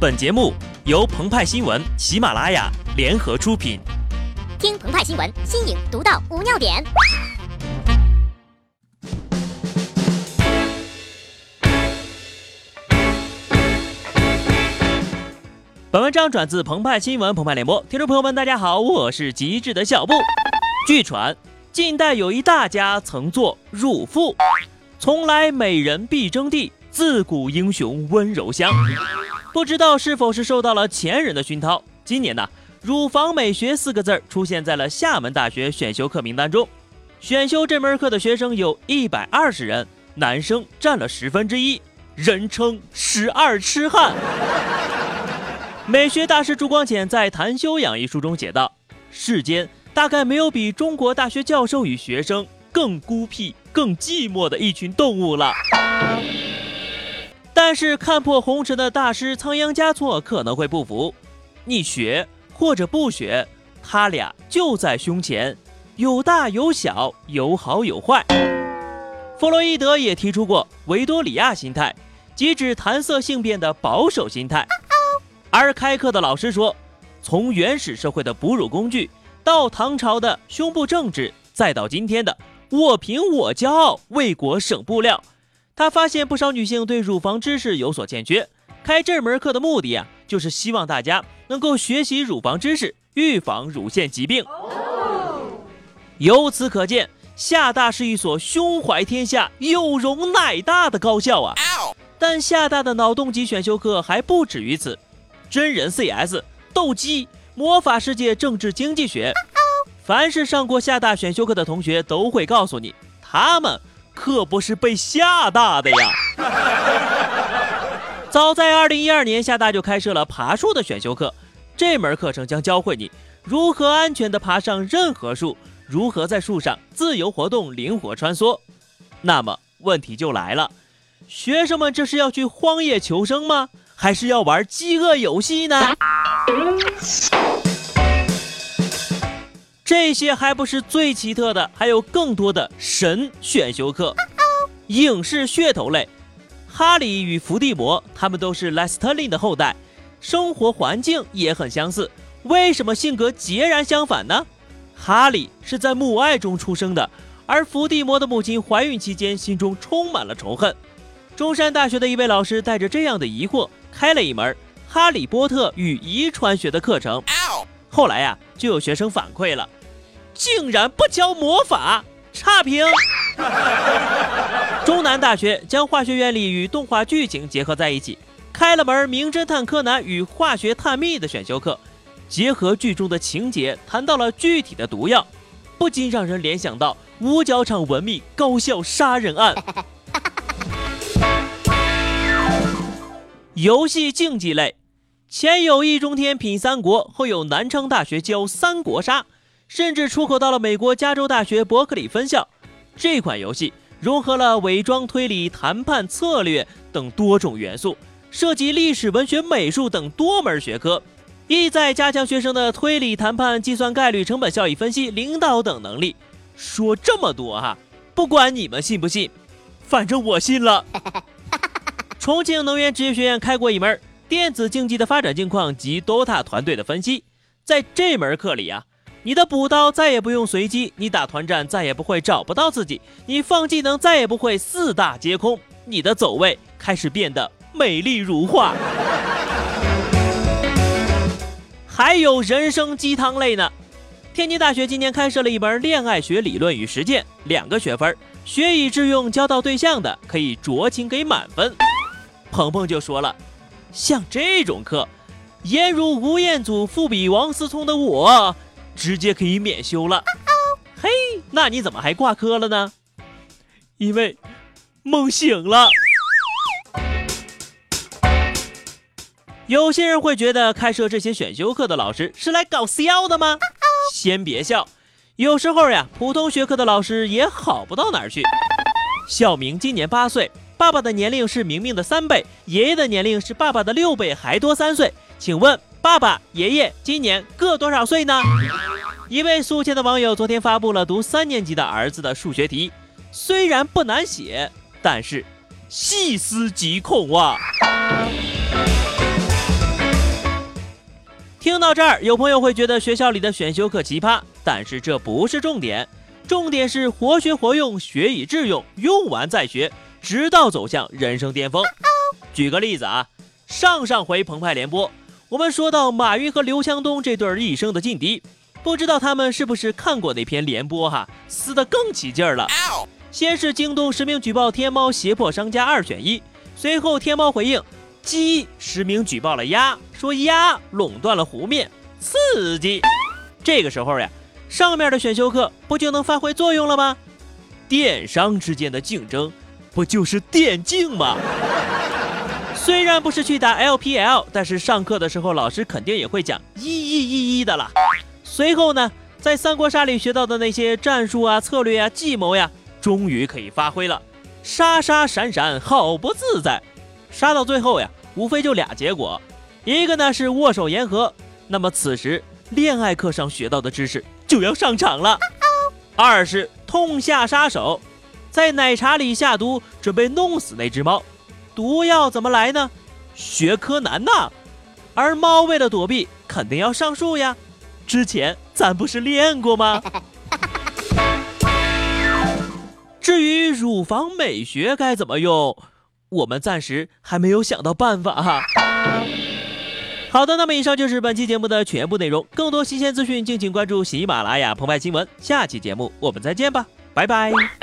本节目由澎湃新闻、喜马拉雅联合出品。听澎湃新闻，新颖独到，无尿点。本文章转自澎湃新闻《澎湃联播，听众朋友们，大家好，我是极致的小布。据传，近代有一大家曾作《入赋》，从来美人必争地，自古英雄温柔乡。不知道是否是受到了前人的熏陶，今年呢，乳房美学四个字出现在了厦门大学选修课名单中。选修这门课的学生有一百二十人，男生占了十分之一，人称“十二痴汉”。美学大师朱光潜在《谈修养》一书中写道：“世间大概没有比中国大学教授与学生更孤僻、更寂寞的一群动物了。”但是看破红尘的大师仓央嘉措可能会不服，你学或者不学，他俩就在胸前，有大有小，有好有坏。弗洛伊德也提出过维多利亚心态，即指谈色性变的保守心态。而开课的老师说，从原始社会的哺乳工具，到唐朝的胸部政治，再到今天的我凭我骄傲，为国省布料。他发现不少女性对乳房知识有所欠缺，开这门课的目的啊，就是希望大家能够学习乳房知识，预防乳腺疾病。由此可见，厦大是一所胸怀天下、有容乃大的高校啊。但厦大的脑洞级选修课还不止于此，真人 CS、斗鸡、魔法世界、政治经济学，凡是上过厦大选修课的同学都会告诉你，他们。可不是被吓大的呀！早在二零一二年，厦大就开设了爬树的选修课，这门课程将教会你如何安全地爬上任何树，如何在树上自由活动、灵活穿梭。那么问题就来了，学生们这是要去荒野求生吗？还是要玩饥饿游戏呢？这些还不是最奇特的，还有更多的神选修课。影视噱头类，哈利与伏地魔，他们都是莱斯特林的后代，生活环境也很相似，为什么性格截然相反呢？哈利是在母爱中出生的，而伏地魔的母亲怀孕期间心中充满了仇恨。中山大学的一位老师带着这样的疑惑，开了一门《哈利波特与遗传学》的课程。后来呀，就有学生反馈了。竟然不教魔法，差评！中南大学将化学原理与动画剧情结合在一起，开了门《名侦探柯南与化学探秘》的选修课，结合剧中的情节，谈到了具体的毒药，不禁让人联想到五角场文秘高校杀人案。游戏竞技类，前有易中天品三国，后有南昌大学教三国杀。甚至出口到了美国加州大学伯克利分校。这款游戏融合了伪装推理、谈判策略等多种元素，涉及历史、文学、美术等多门学科，意在加强学生的推理、谈判、计算概率、成本效益分析、领导等能力。说这么多哈，不管你们信不信，反正我信了。重庆能源职业学院开过一门电子竞技的发展境况及 DOTA 团队的分析，在这门课里啊。你的补刀再也不用随机，你打团战再也不会找不到自己，你放技能再也不会四大皆空，你的走位开始变得美丽如画。还有人生鸡汤类呢，天津大学今年开设了一门恋爱学理论与实践，两个学分，学以致用交到对象的可以酌情给满分。鹏鹏就说了，像这种课，颜如吴彦祖，富比王思聪的我。直接可以免修了，嘿，那你怎么还挂科了呢？因为梦醒了。有些人会觉得开设这些选修课的老师是来搞笑的吗？先别笑，有时候呀，普通学科的老师也好不到哪儿去。小明今年八岁，爸爸的年龄是明明的三倍，爷爷的年龄是爸爸的六倍还多三岁，请问？爸爸、爷爷今年各多少岁呢？一位宿迁的网友昨天发布了读三年级的儿子的数学题，虽然不难写，但是细思极恐啊！听到这儿，有朋友会觉得学校里的选修课奇葩，但是这不是重点，重点是活学活用，学以致用，用完再学，直到走向人生巅峰。举个例子啊，上上回澎湃联播，我们说到马云和刘强东这对一生的劲敌，不知道他们是不是看过那篇联播哈，撕得更起劲儿了。先是京东实名举报天猫胁迫商家二选一，随后天猫回应。鸡实名举报了鸭，说鸭垄断了湖面，刺激。这个时候呀，上面的选修课不就能发挥作用了吗？电商之间的竞争，不就是电竞吗？虽然不是去打 LPL，但是上课的时候老师肯定也会讲一一一一的了。随后呢，在三国杀里学到的那些战术啊、策略啊、计谋呀，终于可以发挥了，杀杀闪闪，好不自在。杀到最后呀，无非就俩结果，一个呢是握手言和，那么此时恋爱课上学到的知识就要上场了；二是痛下杀手，在奶茶里下毒，准备弄死那只猫，毒药怎么来呢？学柯南呐！而猫为了躲避，肯定要上树呀。之前咱不是练过吗？至于乳房美学该怎么用？我们暂时还没有想到办法哈。好的，那么以上就是本期节目的全部内容。更多新鲜资讯，敬请关注喜马拉雅澎湃新闻。下期节目我们再见吧，拜拜。